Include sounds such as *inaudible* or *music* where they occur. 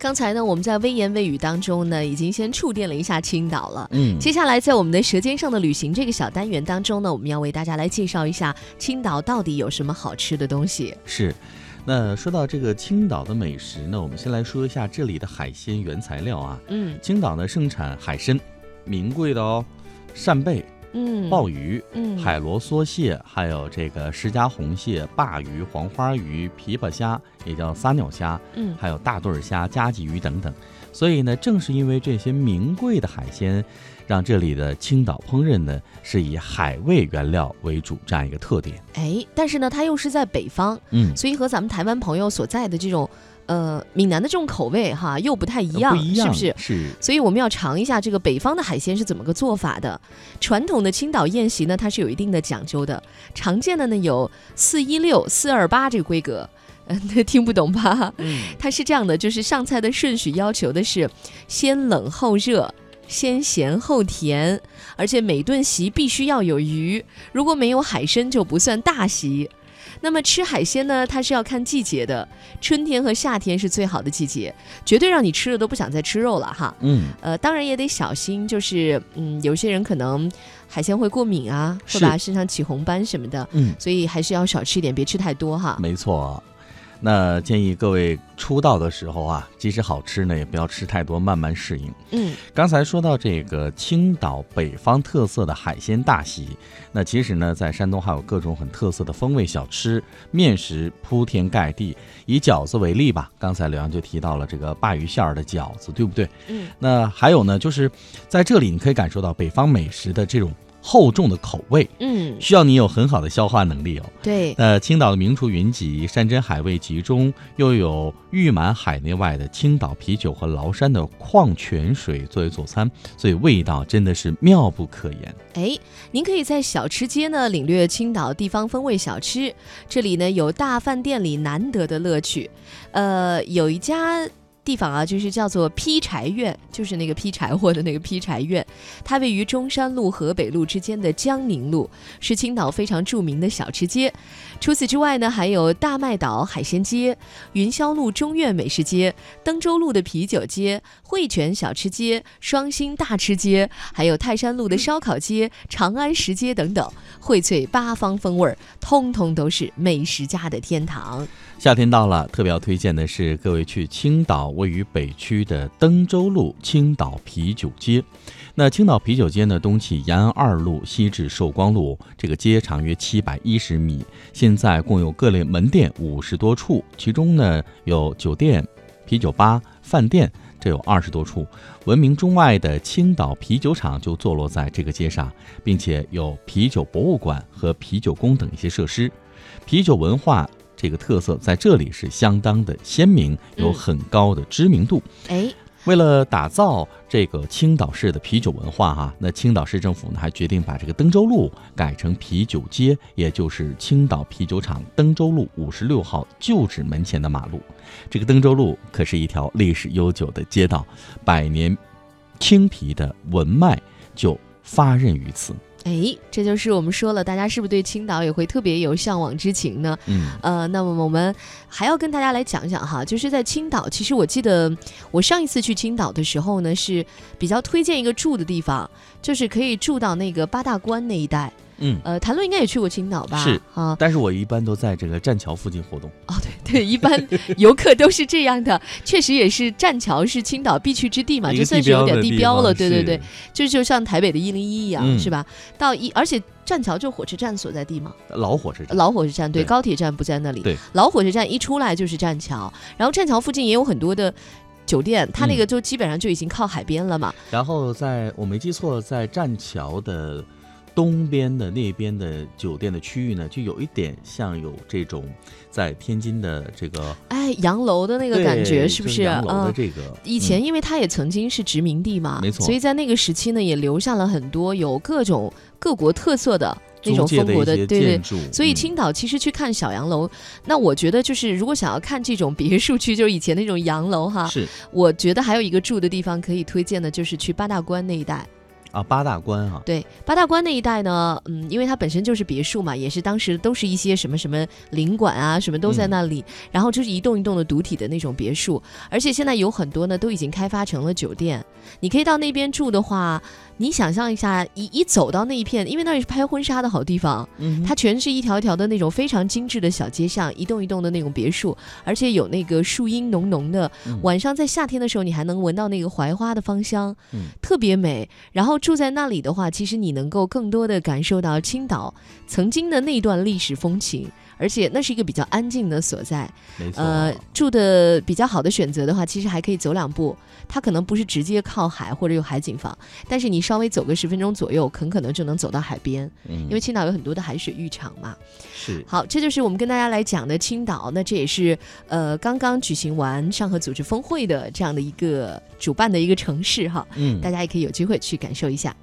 刚才呢，我们在微言微语当中呢，已经先触电了一下青岛了。嗯，接下来在我们的《舌尖上的旅行》这个小单元当中呢，我们要为大家来介绍一下青岛到底有什么好吃的东西。是。那说到这个青岛的美食呢，我们先来说一下这里的海鲜原材料啊。嗯青岛呢盛产海参，名贵的哦，扇贝、嗯，鲍鱼、嗯海螺梭蟹，还有这个石家红蟹、鲅鱼、黄花鱼、琵琶虾，也叫撒尿虾，嗯还有大对儿虾、加鲫鱼等等。所以呢，正是因为这些名贵的海鲜，让这里的青岛烹饪呢是以海味原料为主这样一个特点。哎，但是呢，它又是在北方，嗯，所以和咱们台湾朋友所在的这种呃闽南的这种口味哈又不太一样，不一样是不是？是，所以我们要尝一下这个北方的海鲜是怎么个做法的。传统的青岛宴席呢，它是有一定的讲究的，常见的呢有四一六、四二八这个规格。嗯，*laughs* 听不懂吧？嗯，它是这样的，就是上菜的顺序要求的是先冷后热。先咸后甜，而且每顿席必须要有鱼，如果没有海参就不算大席。那么吃海鲜呢，它是要看季节的，春天和夏天是最好的季节，绝对让你吃了都不想再吃肉了哈。嗯，呃，当然也得小心，就是嗯，有些人可能海鲜会过敏啊，会是吧，身上起红斑什么的，嗯，所以还是要少吃一点，别吃太多哈。没错。那建议各位出道的时候啊，即使好吃呢，也不要吃太多，慢慢适应。嗯刚才说到这个青岛北方特色的海鲜大席，那其实呢，在山东还有各种很特色的风味小吃，面食铺天盖地。以饺子为例吧，刚才刘洋就提到了这个鲅鱼馅儿的饺子，对不对？嗯那还有呢，就是在这里你可以感受到北方美食的这种厚重的口味，嗯，需要你有很好的消化能力哦。对，那青岛的名厨云集，山珍海味集中，又有誉满海内外的青岛啤酒和崂山的矿泉水作为佐餐，所以味道真的是妙不可言。哎，您可以在小吃街呢领略青岛地方风味小吃，这里呢有大饭店里难得的乐趣。呃，有一家地方啊，就是叫做劈柴院，就是那个劈柴火的那个劈柴院，它位于中山路、河北路之间的江宁路，是青岛非常著名的小吃街。除此之外呢，还有大麦岛海鲜街、云霄路中院美食街、登州路的啤酒街、汇泉小吃街、双星大吃街，还有泰山路的烧烤街、长安食街等等，荟萃八方风味，通通都是美食家的天堂。夏天到了，特别要推荐的是各位去青岛位于北区的登州路青岛啤酒街。那青岛啤酒街呢，东起延安二路，西至寿光路，这个街长约七百一十米，现在共有各类门店五十多处，其中呢有酒店、啤酒吧、饭店。这有二十多处，闻名中外的青岛啤酒厂就坐落在这个街上，并且有啤酒博物馆和啤酒宫等一些设施。啤酒文化这个特色在这里是相当的鲜明，有嗯很高的知名度。哎，为了打造这个青岛市的啤酒文化哈、那青岛市政府呢还决定把这个登州路改成啤酒街，也就是青岛啤酒厂登州路五十六号旧址门前的马路。这个登州路可是一条历史悠久的街道，百年青啤的文脉就发轫于此。哎，这就是我们说了，大家是不是对青岛也会特别有向往之情呢？嗯，呃，那么我们还要跟大家来讲讲哈，就是在青岛，其实我记得我上一次去青岛的时候呢，是比较推荐一个住的地方，就是可以住到那个八大关那一带。嗯，呃，谭论应该也去过青岛吧？是啊，但是我一般都在这个栈桥附近活动。哦，对 *laughs* 对，一般游客都是这样的，*laughs* 确实也是栈桥是青岛必去之地嘛，就算是有点地地标了，对对对是，就就像台北的一零一一样，嗯是吧？到一，而且栈桥就火车站所在地嘛，老火车站。老火车站对，对高铁站不在那里。对，老火车站一出来就是栈桥，然后栈桥附近也有很多的酒店，它那嗯个就基本上就已经靠海边了嘛。然后在我没记错，在栈桥的东边的那边的酒店的区域呢，就有一点像有这种在天津的这个哎，洋楼的那个感觉是不？是洋楼的嗯。这个，以前，因为它也曾经是殖民地嘛，没错所以在那个时期呢，也留下了很多有各种各国特色的那种风格的，建。筑，所以嗯青岛其实去看小洋楼，那我觉得就是如果想要看这种别墅区，就是以前那种洋楼哈，是我觉得还有一个住的地方可以推荐的，就是去八大关那一带。啊，八大关哈，对，八大关那一带呢，嗯，因为它本身就是别墅嘛，也是当时都是一些什么什么领馆啊，什么都在那里，然后就是一栋一栋的独体的那种别墅，而且现在有很多呢都已经开发成了酒店，你可以到那边住的话，你想象一下，一一走到那一片，因为那里是拍婚纱的好地方，嗯它全是一条一条的那种非常精致的小街巷，一栋一栋的那种别墅，而且有那个树荫浓浓的，嗯晚上在夏天的时候，你还能闻到那个槐花的芳香，嗯特别美。然后住在那里的话，其实你能够更多的感受到青岛曾经的那段历史风情，而且那是一个比较安静的所在。没错，呃，住的比较好的选择的话，其实还可以走两步。它可能不是直接靠海或者有海景房，但是你稍微走个十分钟左右，很可能就能走到海边，嗯因为青岛有很多的海水浴场嘛。是好，这就是我们跟大家来讲的青岛。那这也是呃刚刚举行完上合组织峰会的这样的一个主办的一个城市哈，嗯大家也可以有机会去感受一下。